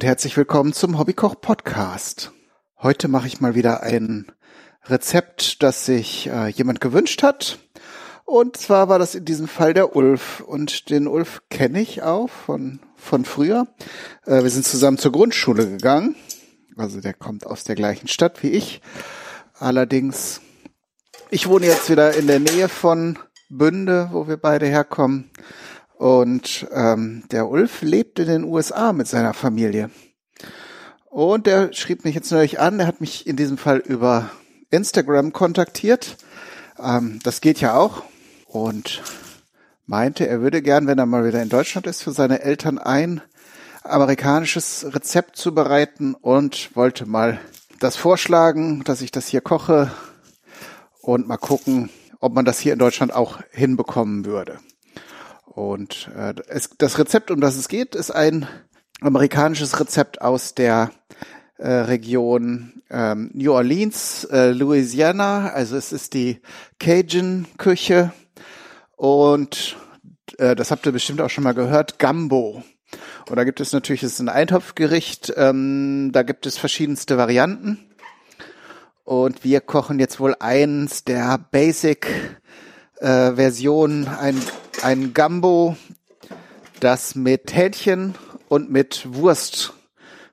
Und herzlich willkommen zum Hobbykoch Podcast. Heute mache ich mal wieder ein Rezept, das sich äh, jemand gewünscht hat. Und zwar war das in diesem Fall der Ulf. Und den Ulf kenne ich auch von, von früher. Äh, wir sind zusammen zur Grundschule gegangen. Also der kommt aus der gleichen Stadt wie ich. Allerdings, ich wohne jetzt wieder in der Nähe von Bünde, wo wir beide herkommen. Und ähm, der Ulf lebt in den USA mit seiner Familie. Und der schrieb mich jetzt neulich an, er hat mich in diesem Fall über Instagram kontaktiert. Ähm, das geht ja auch. Und meinte, er würde gern, wenn er mal wieder in Deutschland ist, für seine Eltern ein amerikanisches Rezept zubereiten und wollte mal das vorschlagen, dass ich das hier koche und mal gucken, ob man das hier in Deutschland auch hinbekommen würde. Und äh, es, das Rezept, um das es geht, ist ein amerikanisches Rezept aus der äh, Region ähm, New Orleans, äh, Louisiana. Also es ist die Cajun-Küche und äh, das habt ihr bestimmt auch schon mal gehört, Gumbo. Und da gibt es natürlich, es ist ein Eintopfgericht, ähm, da gibt es verschiedenste Varianten. Und wir kochen jetzt wohl eins der Basic äh, Versionen, ein ein Gambo, das mit Hähnchen und mit Wurst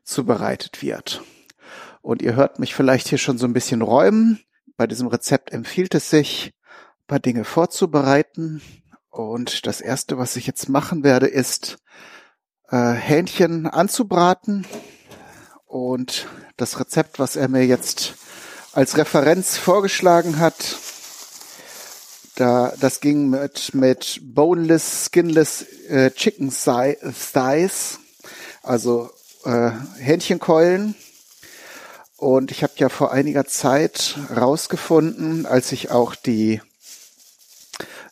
zubereitet wird. Und ihr hört mich vielleicht hier schon so ein bisschen räumen. Bei diesem Rezept empfiehlt es sich, ein paar Dinge vorzubereiten. Und das erste, was ich jetzt machen werde, ist äh, Hähnchen anzubraten. Und das Rezept, was er mir jetzt als Referenz vorgeschlagen hat, da, das ging mit, mit boneless, skinless äh, Chicken Thighs, also äh, Hähnchenkeulen. Und ich habe ja vor einiger Zeit rausgefunden, als ich auch die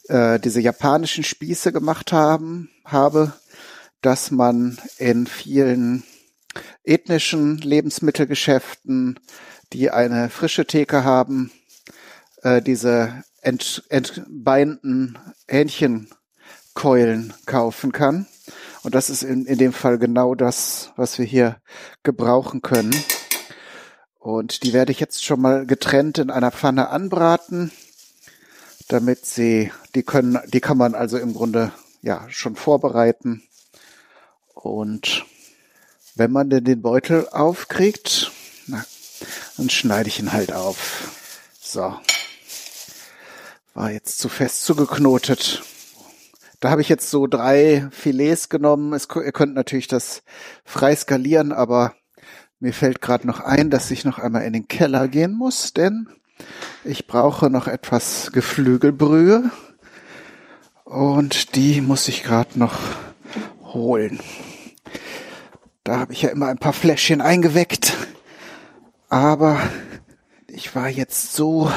äh, diese japanischen Spieße gemacht haben, habe, dass man in vielen ethnischen Lebensmittelgeschäften, die eine frische Theke haben, äh, diese ent, entbeinten Hähnchenkeulen kaufen kann. Und das ist in, in dem Fall genau das, was wir hier gebrauchen können. Und die werde ich jetzt schon mal getrennt in einer Pfanne anbraten, damit sie, die können, die kann man also im Grunde ja schon vorbereiten. Und wenn man denn den Beutel aufkriegt, na, dann schneide ich ihn halt auf. So. War jetzt zu fest zugeknotet. Da habe ich jetzt so drei Filets genommen. Es, ihr könnt natürlich das frei skalieren, aber mir fällt gerade noch ein, dass ich noch einmal in den Keller gehen muss, denn ich brauche noch etwas Geflügelbrühe und die muss ich gerade noch holen. Da habe ich ja immer ein paar Fläschchen eingeweckt, aber ich war jetzt so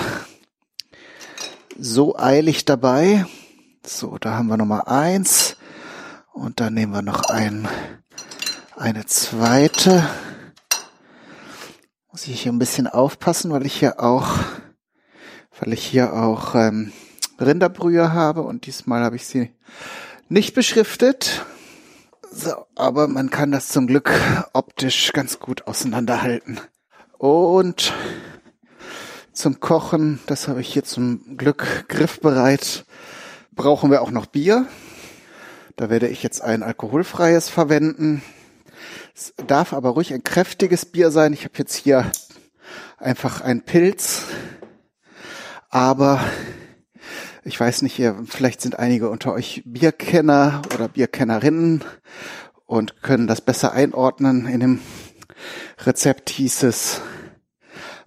so eilig dabei. So, da haben wir Nummer eins. Und dann nehmen wir noch ein, eine zweite. Muss ich hier ein bisschen aufpassen, weil ich hier auch, weil ich hier auch ähm, Rinderbrühe habe und diesmal habe ich sie nicht beschriftet. So, aber man kann das zum Glück optisch ganz gut auseinanderhalten. Und zum Kochen. Das habe ich hier zum Glück griffbereit. Brauchen wir auch noch Bier. Da werde ich jetzt ein alkoholfreies verwenden. Es darf aber ruhig ein kräftiges Bier sein. Ich habe jetzt hier einfach ein Pilz. Aber ich weiß nicht, ihr, vielleicht sind einige unter euch Bierkenner oder Bierkennerinnen und können das besser einordnen. In dem Rezept hieß es,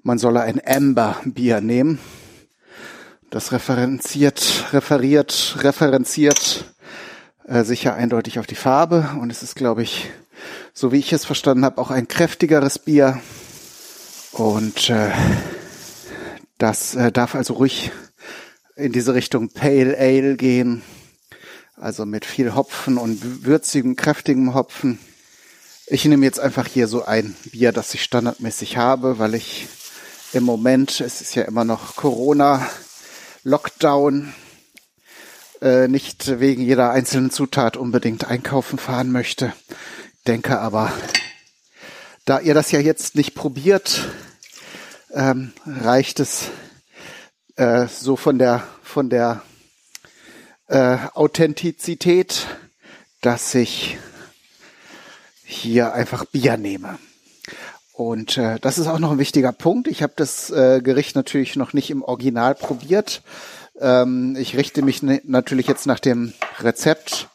man solle ein Amber-Bier nehmen. Das referenziert, referiert, referenziert äh, sicher eindeutig auf die Farbe und es ist, glaube ich, so wie ich es verstanden habe, auch ein kräftigeres Bier. Und äh, das äh, darf also ruhig in diese Richtung Pale Ale gehen. Also mit viel Hopfen und würzigem, kräftigem Hopfen. Ich nehme jetzt einfach hier so ein Bier, das ich standardmäßig habe, weil ich im Moment, es ist ja immer noch Corona, Lockdown, äh, nicht wegen jeder einzelnen Zutat unbedingt einkaufen fahren möchte. Denke aber, da ihr das ja jetzt nicht probiert, ähm, reicht es äh, so von der von der äh, Authentizität, dass ich hier einfach Bier nehme. Und äh, das ist auch noch ein wichtiger Punkt. Ich habe das äh, Gericht natürlich noch nicht im Original probiert. Ähm, ich richte mich natürlich jetzt nach dem Rezept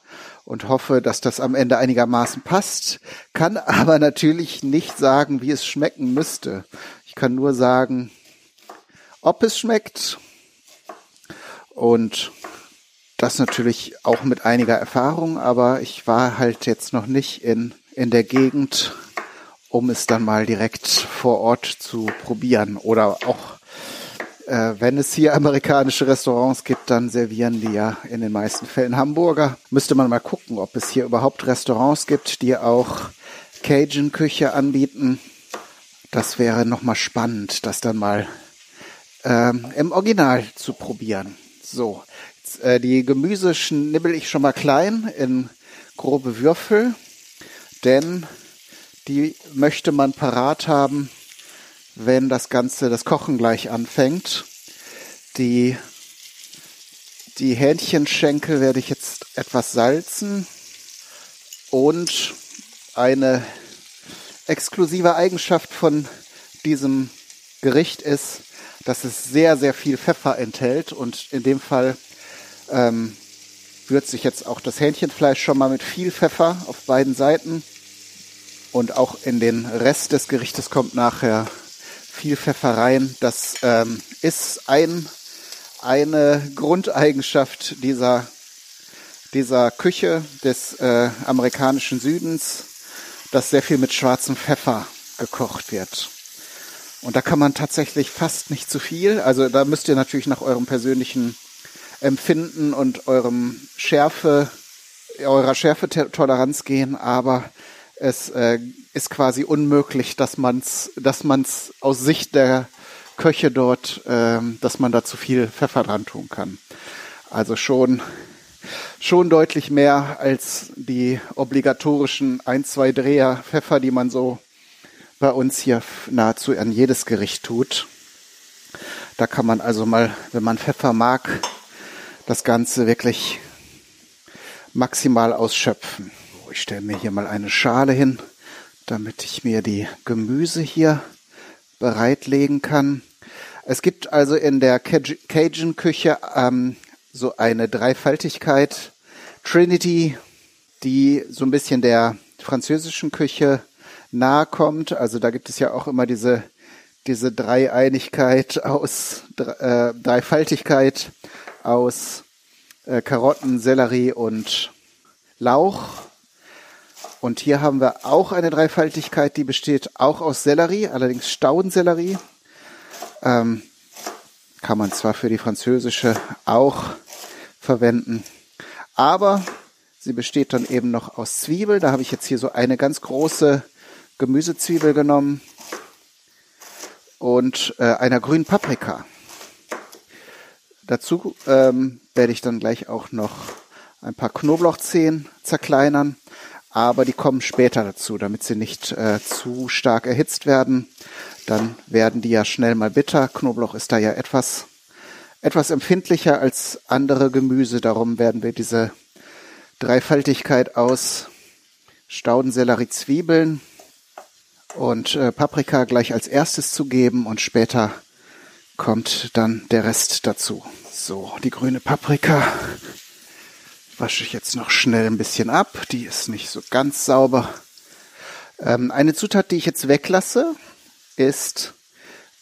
und hoffe, dass das am Ende einigermaßen passt, kann aber natürlich nicht sagen, wie es schmecken müsste. Ich kann nur sagen, ob es schmeckt und das natürlich auch mit einiger Erfahrung, aber ich war halt jetzt noch nicht in, in der Gegend, um es dann mal direkt vor Ort zu probieren oder auch äh, wenn es hier amerikanische Restaurants gibt, dann servieren die ja in den meisten Fällen Hamburger. Müsste man mal gucken, ob es hier überhaupt Restaurants gibt, die auch Cajun-Küche anbieten. Das wäre nochmal spannend, das dann mal ähm, im Original zu probieren. So, jetzt, äh, die Gemüse schnibbel ich schon mal klein in grobe Würfel, denn die möchte man parat haben, wenn das Ganze, das Kochen gleich anfängt. Die, die Hähnchenschenkel werde ich jetzt etwas salzen und eine exklusive Eigenschaft von diesem Gericht ist, dass es sehr, sehr viel Pfeffer enthält und in dem Fall ähm, würze ich jetzt auch das Hähnchenfleisch schon mal mit viel Pfeffer auf beiden Seiten und auch in den Rest des Gerichtes kommt nachher viel Pfeffereien. Das ähm, ist ein, eine Grundeigenschaft dieser, dieser Küche des äh, amerikanischen Südens, dass sehr viel mit schwarzem Pfeffer gekocht wird. Und da kann man tatsächlich fast nicht zu viel. Also da müsst ihr natürlich nach eurem persönlichen Empfinden und eurem Schärfe, eurer Schärfetoleranz gehen, aber es äh, ist quasi unmöglich, dass man's, dass man's aus Sicht der Köche dort, ähm, dass man da zu viel Pfeffer dran tun kann. Also schon, schon deutlich mehr als die obligatorischen ein, zwei Dreher Pfeffer, die man so bei uns hier nahezu an jedes Gericht tut. Da kann man also mal, wenn man Pfeffer mag, das Ganze wirklich maximal ausschöpfen. Ich stelle mir hier mal eine Schale hin, damit ich mir die Gemüse hier bereitlegen kann. Es gibt also in der Cajun-Küche ähm, so eine Dreifaltigkeit, Trinity, die so ein bisschen der französischen Küche nahe kommt. Also da gibt es ja auch immer diese, diese Dreieinigkeit aus, äh, Dreifaltigkeit aus äh, Karotten, Sellerie und Lauch. Und hier haben wir auch eine Dreifaltigkeit, die besteht auch aus Sellerie, allerdings Staudensellerie. Ähm, kann man zwar für die französische auch verwenden, aber sie besteht dann eben noch aus Zwiebel. Da habe ich jetzt hier so eine ganz große Gemüsezwiebel genommen und äh, einer grünen Paprika. Dazu ähm, werde ich dann gleich auch noch ein paar Knoblauchzehen zerkleinern aber die kommen später dazu, damit sie nicht äh, zu stark erhitzt werden. Dann werden die ja schnell mal bitter. Knoblauch ist da ja etwas, etwas empfindlicher als andere Gemüse. Darum werden wir diese Dreifaltigkeit aus Staudensellerie, Zwiebeln und äh, Paprika gleich als erstes zugeben und später kommt dann der Rest dazu. So, die grüne Paprika wasche ich jetzt noch schnell ein bisschen ab. Die ist nicht so ganz sauber. Ähm, eine Zutat, die ich jetzt weglasse, ist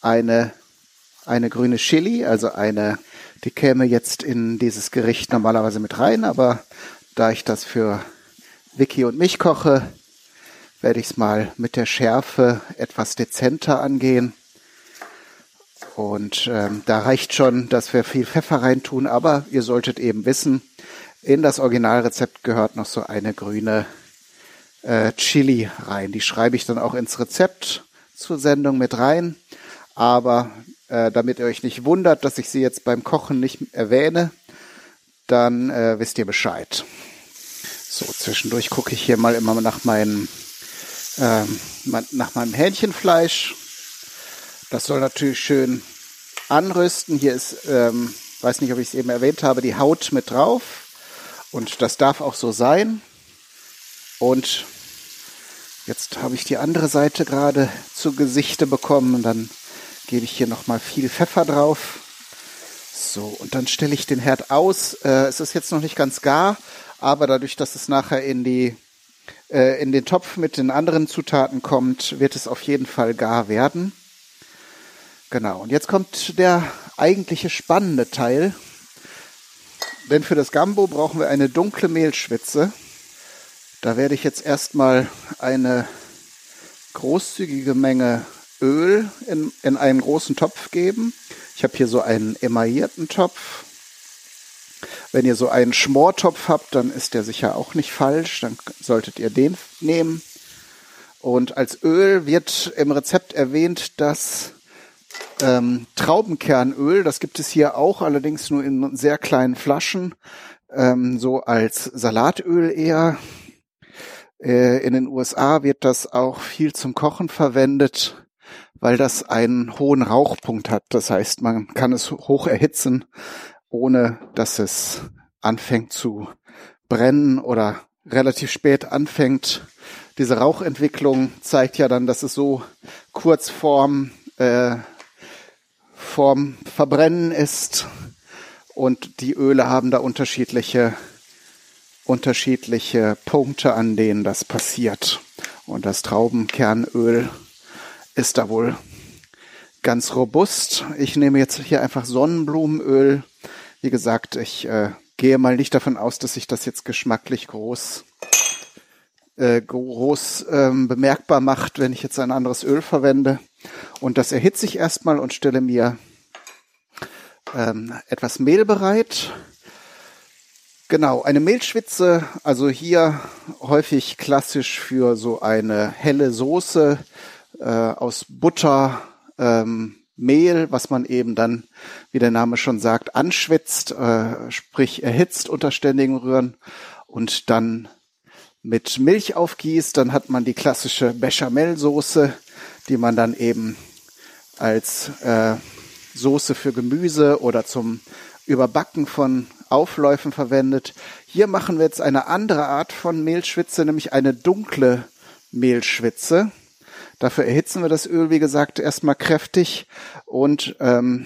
eine, eine grüne Chili, also eine, die käme jetzt in dieses Gericht normalerweise mit rein, aber da ich das für Vicky und mich koche, werde ich es mal mit der Schärfe etwas dezenter angehen. Und ähm, da reicht schon, dass wir viel Pfeffer reintun, aber ihr solltet eben wissen, in das Originalrezept gehört noch so eine grüne äh, Chili rein. Die schreibe ich dann auch ins Rezept zur Sendung mit rein. Aber äh, damit ihr euch nicht wundert, dass ich sie jetzt beim Kochen nicht erwähne, dann äh, wisst ihr Bescheid. So, zwischendurch gucke ich hier mal immer nach meinen ähm, nach meinem Hähnchenfleisch. Das soll natürlich schön anrüsten. Hier ist, ähm, weiß nicht, ob ich es eben erwähnt habe, die Haut mit drauf. Und das darf auch so sein. Und jetzt habe ich die andere Seite gerade zu Gesichte bekommen. Und dann gebe ich hier nochmal viel Pfeffer drauf. So, und dann stelle ich den Herd aus. Äh, es ist jetzt noch nicht ganz gar, aber dadurch, dass es nachher in die äh, in den Topf mit den anderen Zutaten kommt, wird es auf jeden Fall gar werden. Genau, und jetzt kommt der eigentliche spannende Teil. Denn für das Gambo brauchen wir eine dunkle Mehlschwitze. Da werde ich jetzt erstmal eine großzügige Menge Öl in, in einen großen Topf geben. Ich habe hier so einen emaillierten Topf. Wenn ihr so einen Schmortopf habt, dann ist der sicher auch nicht falsch. Dann solltet ihr den nehmen. Und als Öl wird im Rezept erwähnt, dass ähm, Traubenkernöl, das gibt es hier auch, allerdings nur in sehr kleinen Flaschen, ähm, so als Salatöl eher. Äh, in den USA wird das auch viel zum Kochen verwendet, weil das einen hohen Rauchpunkt hat. Das heißt, man kann es hoch erhitzen, ohne dass es anfängt zu brennen oder relativ spät anfängt. Diese Rauchentwicklung zeigt ja dann, dass es so kurz vorm äh, vorm Verbrennen ist und die Öle haben da unterschiedliche unterschiedliche Punkte, an denen das passiert. Und das Traubenkernöl ist da wohl ganz robust. Ich nehme jetzt hier einfach Sonnenblumenöl. Wie gesagt, ich äh, gehe mal nicht davon aus, dass sich das jetzt geschmacklich groß äh, groß ähm, bemerkbar macht, wenn ich jetzt ein anderes Öl verwende. Und das erhitze ich erstmal und stelle mir ähm, etwas Mehl bereit. Genau, eine Mehlschwitze, also hier häufig klassisch für so eine helle Soße äh, aus Butter, ähm, Mehl, was man eben dann, wie der Name schon sagt, anschwitzt, äh, sprich erhitzt unter ständigem Rühren und dann mit Milch aufgießt, dann hat man die klassische Bechamelsoße, die man dann eben als äh, Soße für Gemüse oder zum Überbacken von Aufläufen verwendet. Hier machen wir jetzt eine andere Art von Mehlschwitze, nämlich eine dunkle Mehlschwitze. Dafür erhitzen wir das Öl, wie gesagt, erstmal kräftig und ähm,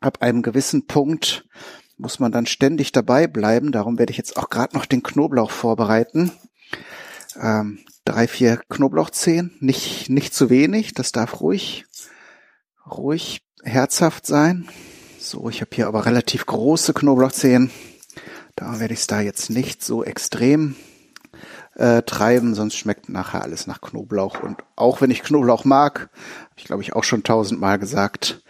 ab einem gewissen Punkt muss man dann ständig dabei bleiben. Darum werde ich jetzt auch gerade noch den Knoblauch vorbereiten. Ähm, drei, vier Knoblauchzehen, nicht, nicht zu wenig, das darf ruhig, ruhig herzhaft sein. So, ich habe hier aber relativ große Knoblauchzehen. Da werde ich es da jetzt nicht so extrem äh, treiben, sonst schmeckt nachher alles nach Knoblauch. Und auch wenn ich Knoblauch mag, habe ich glaube ich auch schon tausendmal gesagt,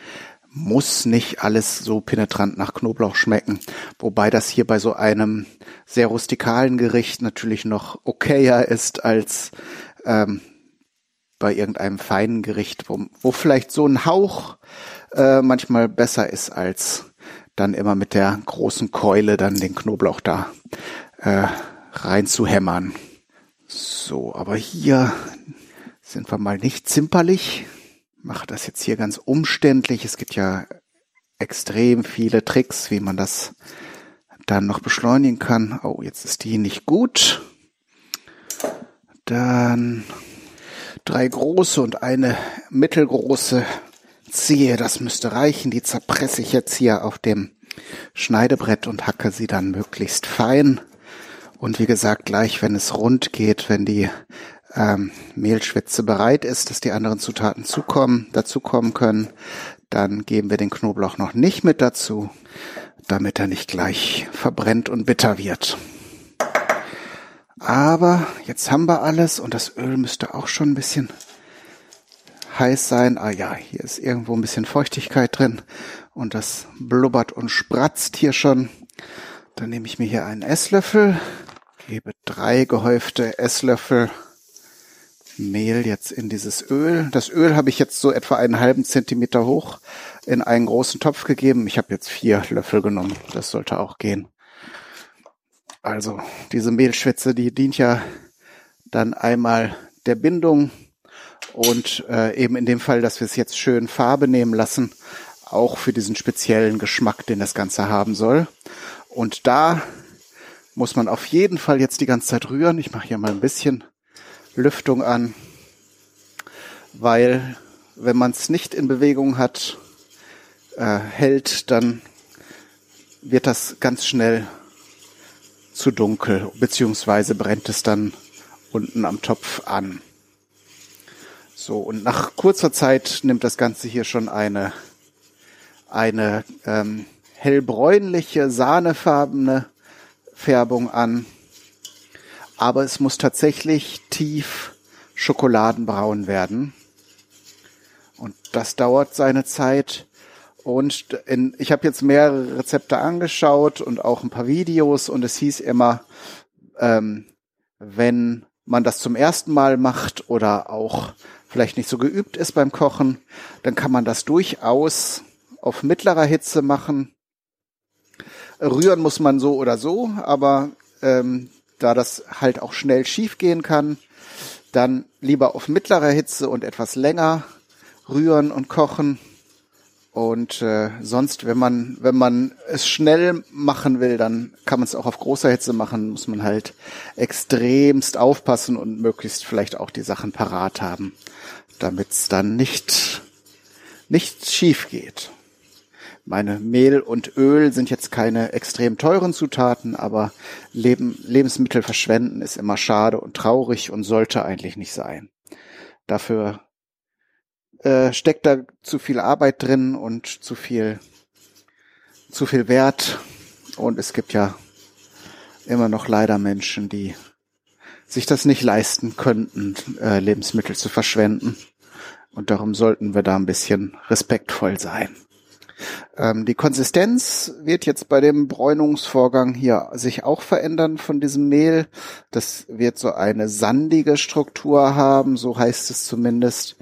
muss nicht alles so penetrant nach Knoblauch schmecken. Wobei das hier bei so einem sehr rustikalen Gericht natürlich noch okayer ist als ähm, bei irgendeinem feinen Gericht, wo, wo vielleicht so ein Hauch äh, manchmal besser ist, als dann immer mit der großen Keule dann den Knoblauch da äh, rein zu hämmern. So, aber hier sind wir mal nicht zimperlich. Mache das jetzt hier ganz umständlich. Es gibt ja extrem viele Tricks, wie man das dann noch beschleunigen kann. Oh, jetzt ist die nicht gut. Dann drei große und eine mittelgroße Zehe. Das müsste reichen. Die zerpresse ich jetzt hier auf dem Schneidebrett und hacke sie dann möglichst fein. Und wie gesagt, gleich wenn es rund geht, wenn die ähm, Mehlschwitze bereit ist, dass die anderen Zutaten zukommen, dazukommen können, dann geben wir den Knoblauch noch nicht mit dazu, damit er nicht gleich verbrennt und bitter wird. Aber jetzt haben wir alles und das Öl müsste auch schon ein bisschen heiß sein. Ah ja, hier ist irgendwo ein bisschen Feuchtigkeit drin und das blubbert und spratzt hier schon. Dann nehme ich mir hier einen Esslöffel, gebe drei gehäufte Esslöffel Mehl jetzt in dieses Öl. Das Öl habe ich jetzt so etwa einen halben Zentimeter hoch in einen großen Topf gegeben. Ich habe jetzt vier Löffel genommen. Das sollte auch gehen. Also diese Mehlschwitze, die dient ja dann einmal der Bindung und äh, eben in dem Fall, dass wir es jetzt schön Farbe nehmen lassen, auch für diesen speziellen Geschmack, den das Ganze haben soll. Und da muss man auf jeden Fall jetzt die ganze Zeit rühren. Ich mache hier mal ein bisschen Lüftung an, weil wenn man es nicht in Bewegung hat, äh, hält, dann wird das ganz schnell zu dunkel, beziehungsweise brennt es dann unten am Topf an. So, und nach kurzer Zeit nimmt das Ganze hier schon eine, eine ähm, hellbräunliche, sahnefarbene Färbung an. Aber es muss tatsächlich tief schokoladenbraun werden. Und das dauert seine Zeit. Und in, ich habe jetzt mehrere Rezepte angeschaut und auch ein paar Videos und es hieß immer, ähm, wenn man das zum ersten Mal macht oder auch vielleicht nicht so geübt ist beim Kochen, dann kann man das durchaus auf mittlerer Hitze machen. Rühren muss man so oder so, aber ähm, da das halt auch schnell schief gehen kann, dann lieber auf mittlerer Hitze und etwas länger rühren und kochen. Und äh, sonst, wenn man, wenn man es schnell machen will, dann kann man es auch auf großer Hitze machen, muss man halt extremst aufpassen und möglichst vielleicht auch die Sachen parat haben, damit es dann nicht, nicht schief geht. Meine Mehl und Öl sind jetzt keine extrem teuren Zutaten, aber Leben, Lebensmittel verschwenden ist immer schade und traurig und sollte eigentlich nicht sein. Dafür äh, steckt da zu viel Arbeit drin und zu viel, zu viel Wert. Und es gibt ja immer noch leider Menschen, die sich das nicht leisten könnten, äh, Lebensmittel zu verschwenden. Und darum sollten wir da ein bisschen respektvoll sein. Ähm, die Konsistenz wird jetzt bei dem Bräunungsvorgang hier sich auch verändern von diesem Mehl. Das wird so eine sandige Struktur haben, so heißt es zumindest.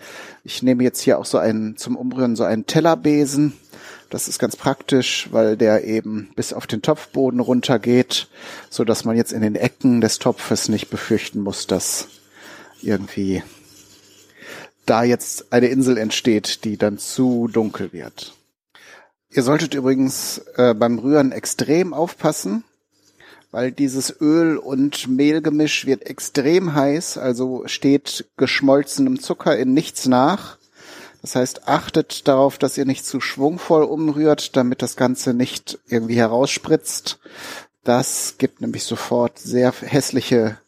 Ich nehme jetzt hier auch so einen, zum Umrühren so einen Tellerbesen. Das ist ganz praktisch, weil der eben bis auf den Topfboden runtergeht, so dass man jetzt in den Ecken des Topfes nicht befürchten muss, dass irgendwie da jetzt eine Insel entsteht, die dann zu dunkel wird. Ihr solltet übrigens äh, beim Rühren extrem aufpassen, weil dieses Öl- und Mehlgemisch wird extrem heiß, also steht geschmolzenem Zucker in nichts nach. Das heißt, achtet darauf, dass ihr nicht zu schwungvoll umrührt, damit das Ganze nicht irgendwie herausspritzt. Das gibt nämlich sofort sehr hässliche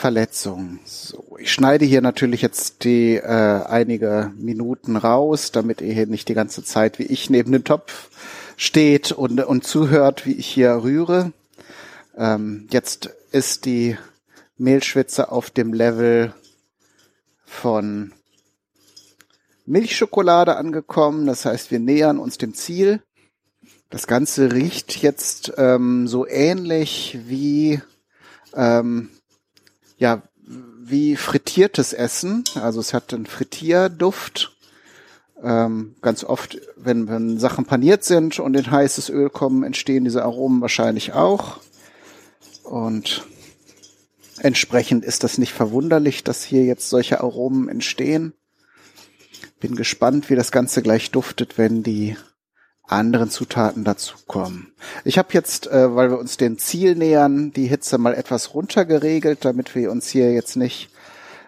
Verletzungen. So, ich schneide hier natürlich jetzt die äh, einige Minuten raus, damit ihr hier nicht die ganze Zeit wie ich neben dem Topf steht und, und zuhört, wie ich hier rühre. Ähm, jetzt ist die Mehlschwitze auf dem Level von Milchschokolade angekommen. Das heißt, wir nähern uns dem Ziel. Das Ganze riecht jetzt ähm, so ähnlich wie ähm, ja, wie frittiertes Essen. Also es hat einen Frittierduft. Ähm, ganz oft, wenn, wenn Sachen paniert sind und in heißes Öl kommen, entstehen diese Aromen wahrscheinlich auch. Und entsprechend ist das nicht verwunderlich, dass hier jetzt solche Aromen entstehen. Bin gespannt, wie das Ganze gleich duftet, wenn die anderen Zutaten dazukommen. Ich habe jetzt, äh, weil wir uns dem Ziel nähern, die Hitze mal etwas runtergeregelt, damit wir uns hier jetzt nicht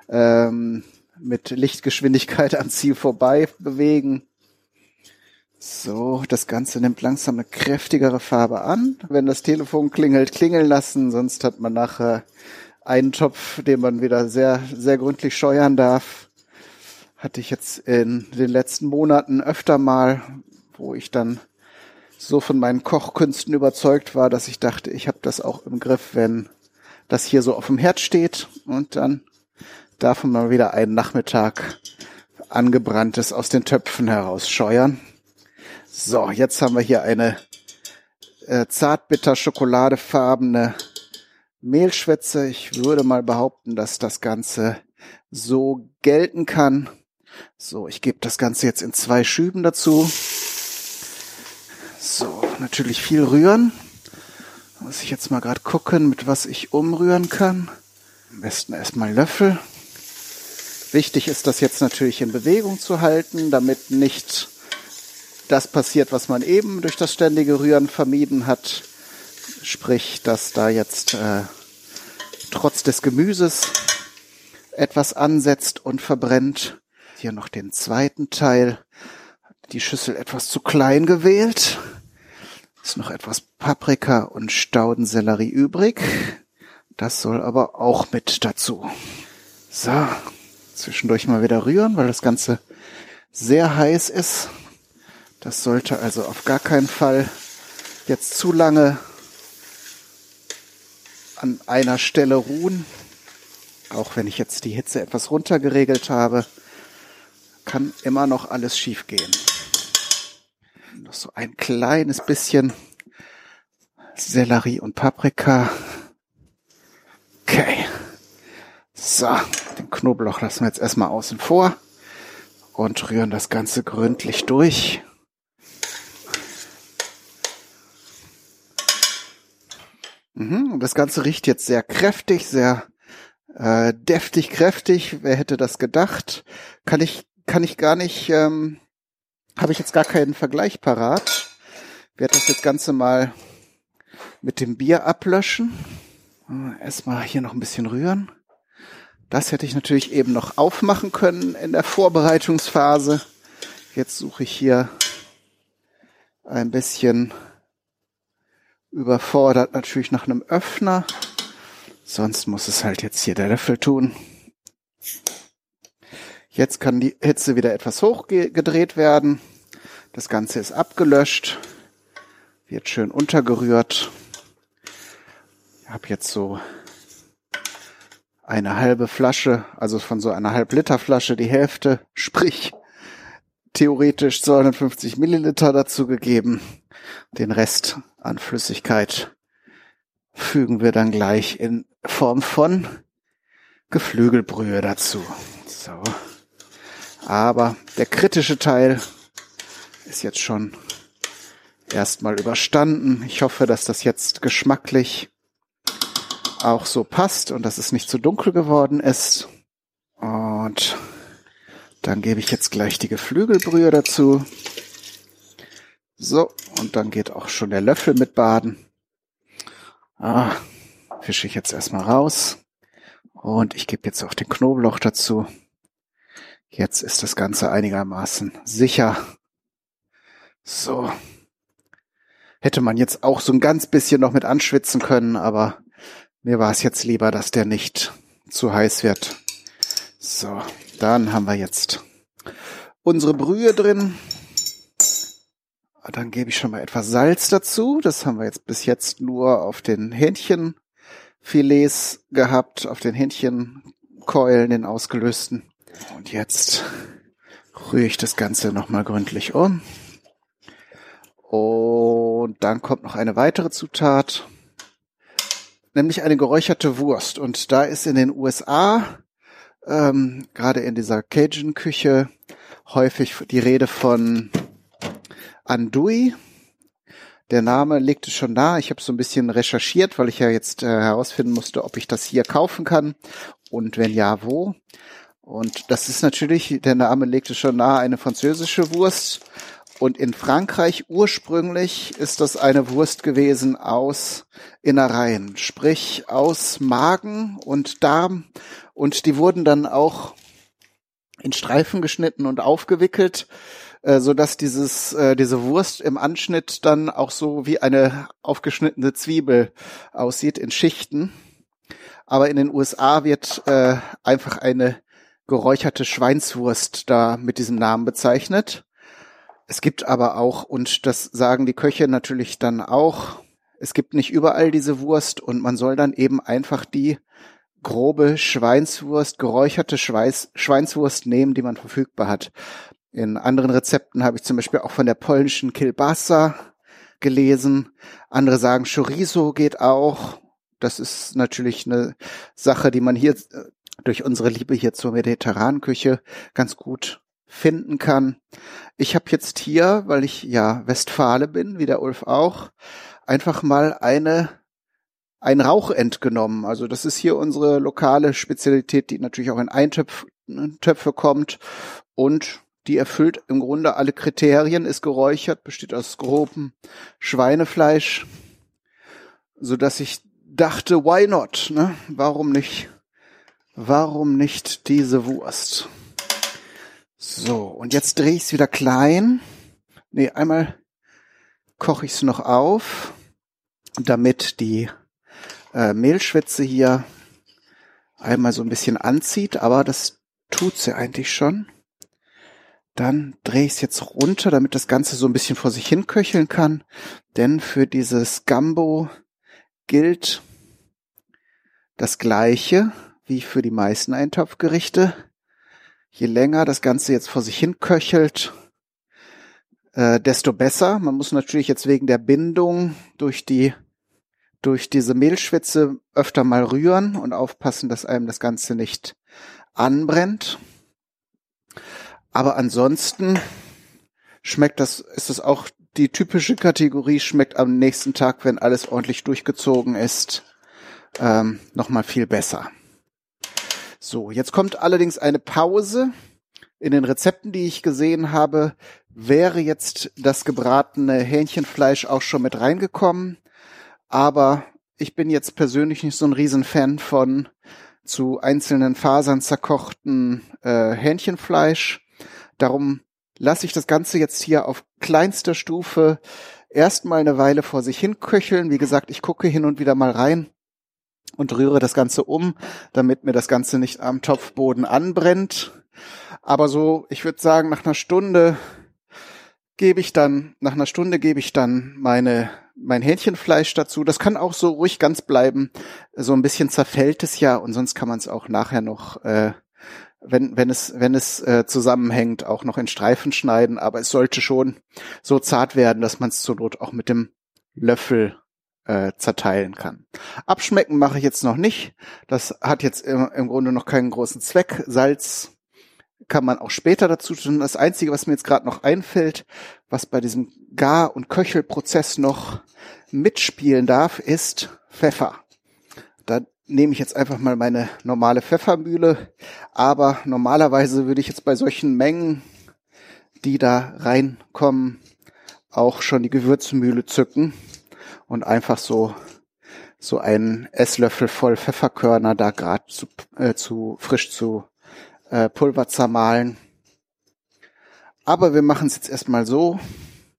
ähm, mit Lichtgeschwindigkeit am Ziel vorbei bewegen. So, das Ganze nimmt langsam eine kräftigere Farbe an. Wenn das Telefon klingelt, klingeln lassen, sonst hat man nachher einen Topf, den man wieder sehr, sehr gründlich scheuern darf. Hatte ich jetzt in den letzten Monaten öfter mal, wo ich dann so von meinen Kochkünsten überzeugt war, dass ich dachte, ich habe das auch im Griff, wenn das hier so auf dem Herd steht und dann darf man mal wieder einen Nachmittag angebranntes aus den Töpfen herausscheuern. So, jetzt haben wir hier eine äh, zartbitter schokoladefarbene Mehlschwätze. Ich würde mal behaupten, dass das Ganze so gelten kann. So, ich gebe das Ganze jetzt in zwei Schüben dazu. So, natürlich viel rühren. Muss ich jetzt mal gerade gucken, mit was ich umrühren kann. Am besten erstmal Löffel. Wichtig ist das jetzt natürlich in Bewegung zu halten, damit nicht das passiert, was man eben durch das ständige Rühren vermieden hat. Sprich, dass da jetzt äh, trotz des Gemüses etwas ansetzt und verbrennt. Hier noch den zweiten Teil. Die Schüssel etwas zu klein gewählt. Ist noch etwas Paprika und Staudensellerie übrig. Das soll aber auch mit dazu. So, zwischendurch mal wieder rühren, weil das Ganze sehr heiß ist. Das sollte also auf gar keinen Fall jetzt zu lange an einer Stelle ruhen. Auch wenn ich jetzt die Hitze etwas runtergeregelt habe, kann immer noch alles schiefgehen. Noch so ein kleines bisschen Sellerie und Paprika. Okay. So, den Knoblauch lassen wir jetzt erstmal außen vor und rühren das Ganze gründlich durch. Mhm, das Ganze riecht jetzt sehr kräftig, sehr äh, deftig, kräftig. Wer hätte das gedacht? Kann ich, kann ich gar nicht, ähm, habe ich jetzt gar keinen Vergleich parat. Ich werde das jetzt Ganze mal mit dem Bier ablöschen. Erstmal hier noch ein bisschen rühren. Das hätte ich natürlich eben noch aufmachen können in der Vorbereitungsphase. Jetzt suche ich hier ein bisschen überfordert natürlich nach einem Öffner. Sonst muss es halt jetzt hier der Löffel tun. Jetzt kann die Hitze wieder etwas hochgedreht werden. Das Ganze ist abgelöscht, wird schön untergerührt. Ich habe jetzt so eine halbe Flasche, also von so einer halb Liter Flasche die Hälfte, sprich theoretisch 250 Milliliter dazu gegeben. Den Rest an Flüssigkeit fügen wir dann gleich in Form von Geflügelbrühe dazu. So. Aber der kritische Teil ist jetzt schon erstmal überstanden. Ich hoffe, dass das jetzt geschmacklich auch so passt und dass es nicht zu dunkel geworden ist. Und dann gebe ich jetzt gleich die Geflügelbrühe dazu. So, und dann geht auch schon der Löffel mit baden. Ah, fische ich jetzt erstmal raus. Und ich gebe jetzt auch den Knoblauch dazu. Jetzt ist das Ganze einigermaßen sicher. So. Hätte man jetzt auch so ein ganz bisschen noch mit anschwitzen können, aber mir war es jetzt lieber, dass der nicht zu heiß wird. So, dann haben wir jetzt unsere Brühe drin. Dann gebe ich schon mal etwas Salz dazu. Das haben wir jetzt bis jetzt nur auf den Hähnchenfilets gehabt, auf den Hähnchenkeulen, den ausgelösten. Und jetzt rühre ich das Ganze nochmal gründlich um. Und dann kommt noch eine weitere Zutat nämlich eine geräucherte Wurst. Und da ist in den USA, ähm, gerade in dieser Cajun-Küche, häufig die Rede von Andouille. Der Name legte schon da. Ich habe so ein bisschen recherchiert, weil ich ja jetzt äh, herausfinden musste, ob ich das hier kaufen kann und wenn ja, wo. Und das ist natürlich, der Name legte schon nahe, eine französische Wurst. Und in Frankreich ursprünglich ist das eine Wurst gewesen aus Innereien, sprich aus Magen und Darm. Und die wurden dann auch in Streifen geschnitten und aufgewickelt, äh, so dass dieses äh, diese Wurst im Anschnitt dann auch so wie eine aufgeschnittene Zwiebel aussieht in Schichten. Aber in den USA wird äh, einfach eine geräucherte Schweinswurst da mit diesem Namen bezeichnet. Es gibt aber auch, und das sagen die Köche natürlich dann auch, es gibt nicht überall diese Wurst und man soll dann eben einfach die grobe Schweinswurst, geräucherte Schweiß, Schweinswurst nehmen, die man verfügbar hat. In anderen Rezepten habe ich zum Beispiel auch von der polnischen Kilbasa gelesen. Andere sagen, Chorizo geht auch. Das ist natürlich eine Sache, die man hier durch unsere Liebe hier zur mediterranen Küche ganz gut finden kann. Ich habe jetzt hier, weil ich ja Westfale bin, wie der Ulf auch, einfach mal eine ein Rauchend genommen. Also das ist hier unsere lokale Spezialität, die natürlich auch in Eintöpf, Töpfe kommt und die erfüllt im Grunde alle Kriterien, ist geräuchert, besteht aus grobem Schweinefleisch, so dass ich dachte, why not? Ne? Warum nicht? Warum nicht diese Wurst? So, und jetzt drehe ich es wieder klein. Nee, einmal koche ich es noch auf, damit die äh, Mehlschwitze hier einmal so ein bisschen anzieht, aber das tut sie eigentlich schon. Dann drehe ich es jetzt runter, damit das Ganze so ein bisschen vor sich hin köcheln kann. Denn für dieses Gambo gilt das Gleiche wie für die meisten Eintopfgerichte. Je länger das Ganze jetzt vor sich hin köchelt, äh, desto besser. Man muss natürlich jetzt wegen der Bindung durch die durch diese Mehlschwitze öfter mal rühren und aufpassen, dass einem das Ganze nicht anbrennt. Aber ansonsten schmeckt das, ist das auch die typische Kategorie, schmeckt am nächsten Tag, wenn alles ordentlich durchgezogen ist, ähm, nochmal viel besser. So, jetzt kommt allerdings eine Pause. In den Rezepten, die ich gesehen habe, wäre jetzt das gebratene Hähnchenfleisch auch schon mit reingekommen. Aber ich bin jetzt persönlich nicht so ein Riesenfan von zu einzelnen Fasern zerkochten äh, Hähnchenfleisch. Darum lasse ich das Ganze jetzt hier auf kleinster Stufe erstmal eine Weile vor sich hin köcheln. Wie gesagt, ich gucke hin und wieder mal rein und rühre das Ganze um, damit mir das Ganze nicht am Topfboden anbrennt. Aber so, ich würde sagen, nach einer Stunde gebe ich dann, nach einer Stunde gebe ich dann meine, mein Hähnchenfleisch dazu. Das kann auch so ruhig ganz bleiben. So ein bisschen zerfällt es ja und sonst kann man es auch nachher noch, äh, wenn, wenn es, wenn es äh, zusammenhängt, auch noch in Streifen schneiden. Aber es sollte schon so zart werden, dass man es zur Not auch mit dem Löffel äh, zerteilen kann. Abschmecken mache ich jetzt noch nicht. Das hat jetzt im, im Grunde noch keinen großen Zweck. Salz kann man auch später dazu tun. Das Einzige, was mir jetzt gerade noch einfällt, was bei diesem Gar- und Köchelprozess noch mitspielen darf, ist Pfeffer. Da nehme ich jetzt einfach mal meine normale Pfeffermühle, aber normalerweise würde ich jetzt bei solchen Mengen, die da reinkommen, auch schon die Gewürzmühle zücken und einfach so so einen Esslöffel voll Pfefferkörner da gerade zu, äh, zu frisch zu äh, Pulver zermahlen. Aber wir machen es jetzt erstmal so.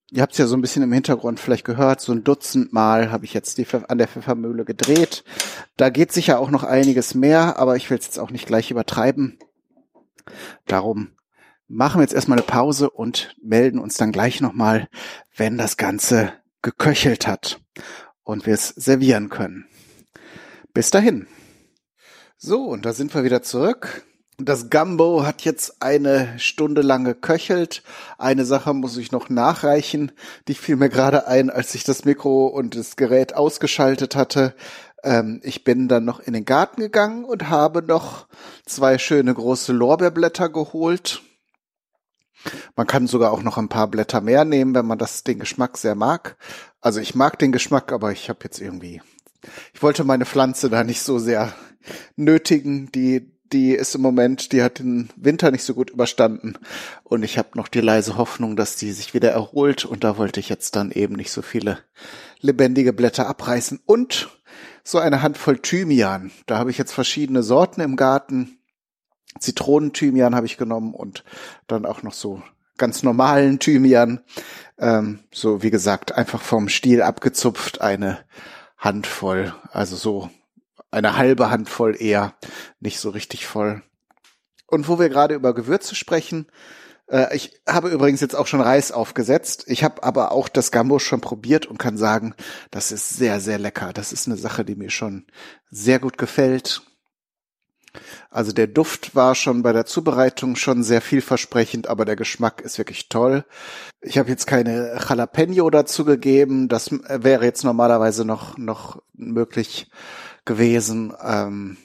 Ihr habt es ja so ein bisschen im Hintergrund vielleicht gehört, so ein Dutzend Mal habe ich jetzt die an der Pfeffermühle gedreht. Da geht sicher auch noch einiges mehr, aber ich will es jetzt auch nicht gleich übertreiben. Darum machen wir jetzt erstmal eine Pause und melden uns dann gleich nochmal, wenn das Ganze geköchelt hat und wir es servieren können. Bis dahin. So, und da sind wir wieder zurück. Das Gumbo hat jetzt eine Stunde lang geköchelt. Eine Sache muss ich noch nachreichen. Die fiel mir gerade ein, als ich das Mikro und das Gerät ausgeschaltet hatte. Ähm, ich bin dann noch in den Garten gegangen und habe noch zwei schöne große Lorbeerblätter geholt. Man kann sogar auch noch ein paar Blätter mehr nehmen, wenn man das den Geschmack sehr mag. Also ich mag den Geschmack, aber ich habe jetzt irgendwie, ich wollte meine Pflanze da nicht so sehr nötigen. Die die ist im Moment, die hat den Winter nicht so gut überstanden und ich habe noch die leise Hoffnung, dass die sich wieder erholt und da wollte ich jetzt dann eben nicht so viele lebendige Blätter abreißen und so eine Handvoll Thymian. Da habe ich jetzt verschiedene Sorten im Garten. Zitronenthymian habe ich genommen und dann auch noch so ganz normalen Thymian. Ähm, so wie gesagt, einfach vom Stiel abgezupft eine Handvoll, also so eine halbe Handvoll eher, nicht so richtig voll. Und wo wir gerade über Gewürze sprechen, äh, ich habe übrigens jetzt auch schon Reis aufgesetzt. Ich habe aber auch das Gambo schon probiert und kann sagen, das ist sehr, sehr lecker. Das ist eine Sache, die mir schon sehr gut gefällt. Also der Duft war schon bei der Zubereitung schon sehr vielversprechend, aber der Geschmack ist wirklich toll. Ich habe jetzt keine Jalapeno dazu gegeben. Das wäre jetzt normalerweise noch, noch möglich gewesen. Ähm,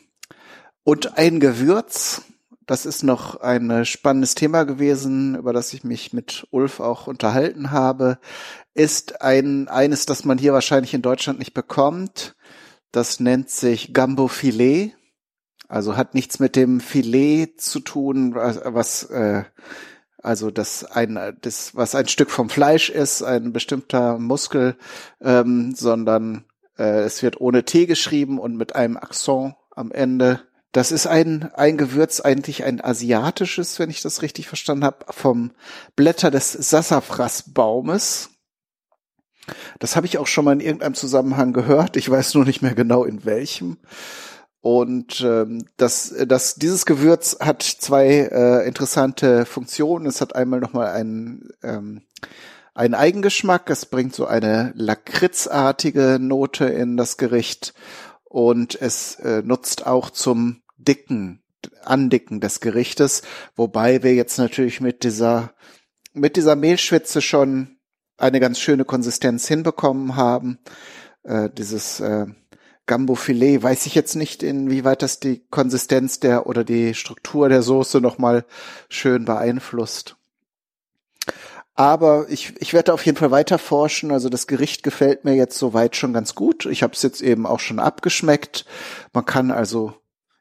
und ein Gewürz, das ist noch ein spannendes Thema gewesen, über das ich mich mit Ulf auch unterhalten habe, ist ein, eines, das man hier wahrscheinlich in Deutschland nicht bekommt. Das nennt sich Gambo Filet. Also hat nichts mit dem Filet zu tun, was, äh, also das ein das was ein Stück vom Fleisch ist, ein bestimmter Muskel, ähm, sondern äh, es wird ohne T geschrieben und mit einem Akzent am Ende. Das ist ein ein Gewürz eigentlich ein asiatisches, wenn ich das richtig verstanden habe, vom Blätter des Sassafrasbaumes. Das habe ich auch schon mal in irgendeinem Zusammenhang gehört. Ich weiß nur nicht mehr genau in welchem. Und ähm, das, das, dieses Gewürz hat zwei äh, interessante Funktionen. Es hat einmal nochmal einen, ähm, einen Eigengeschmack. Es bringt so eine lakritzartige Note in das Gericht und es äh, nutzt auch zum Dicken, Andicken des Gerichtes, wobei wir jetzt natürlich mit dieser mit dieser Mehlschwitze schon eine ganz schöne Konsistenz hinbekommen haben. Äh, dieses äh, Gambo-Filet weiß ich jetzt nicht, inwieweit das die Konsistenz der oder die Struktur der Soße nochmal schön beeinflusst. Aber ich, ich werde auf jeden Fall weiter forschen. Also das Gericht gefällt mir jetzt soweit schon ganz gut. Ich habe es jetzt eben auch schon abgeschmeckt. Man kann also,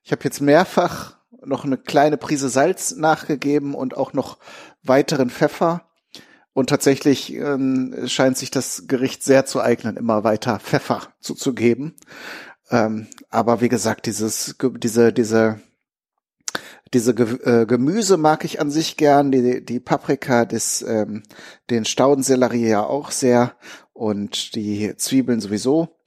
ich habe jetzt mehrfach noch eine kleine Prise Salz nachgegeben und auch noch weiteren Pfeffer. Und tatsächlich ähm, scheint sich das Gericht sehr zu eignen, immer weiter Pfeffer zuzugeben. Ähm, aber wie gesagt, dieses, diese, diese, diese Ge äh, Gemüse mag ich an sich gern, die, die Paprika, das, ähm, den Staudensellerie ja auch sehr und die Zwiebeln sowieso.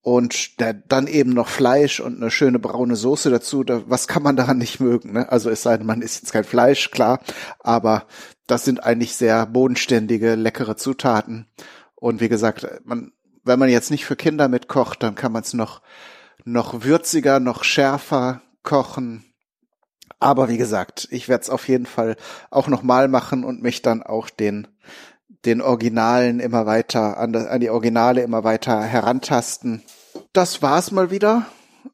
Und der, dann eben noch Fleisch und eine schöne braune Soße dazu. Da, was kann man daran nicht mögen? Ne? Also es sei denn, man isst jetzt kein Fleisch, klar. Aber das sind eigentlich sehr bodenständige, leckere Zutaten. Und wie gesagt, man, wenn man jetzt nicht für Kinder mitkocht, dann kann man es noch, noch würziger, noch schärfer kochen. Aber wie gesagt, ich werde es auf jeden Fall auch nochmal machen und mich dann auch den, den Originalen immer weiter, an, an die Originale immer weiter herantasten. Das war's mal wieder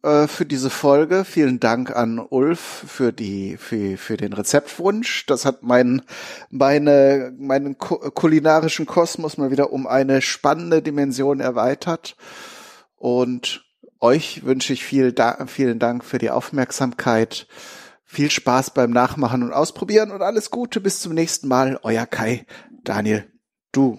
äh, für diese Folge. Vielen Dank an Ulf für die für, für den Rezeptwunsch. Das hat meinen meine meinen kulinarischen Kosmos mal wieder um eine spannende Dimension erweitert. Und euch wünsche ich viel da vielen Dank für die Aufmerksamkeit. Viel Spaß beim Nachmachen und Ausprobieren und alles Gute. Bis zum nächsten Mal. Euer Kai, Daniel, du.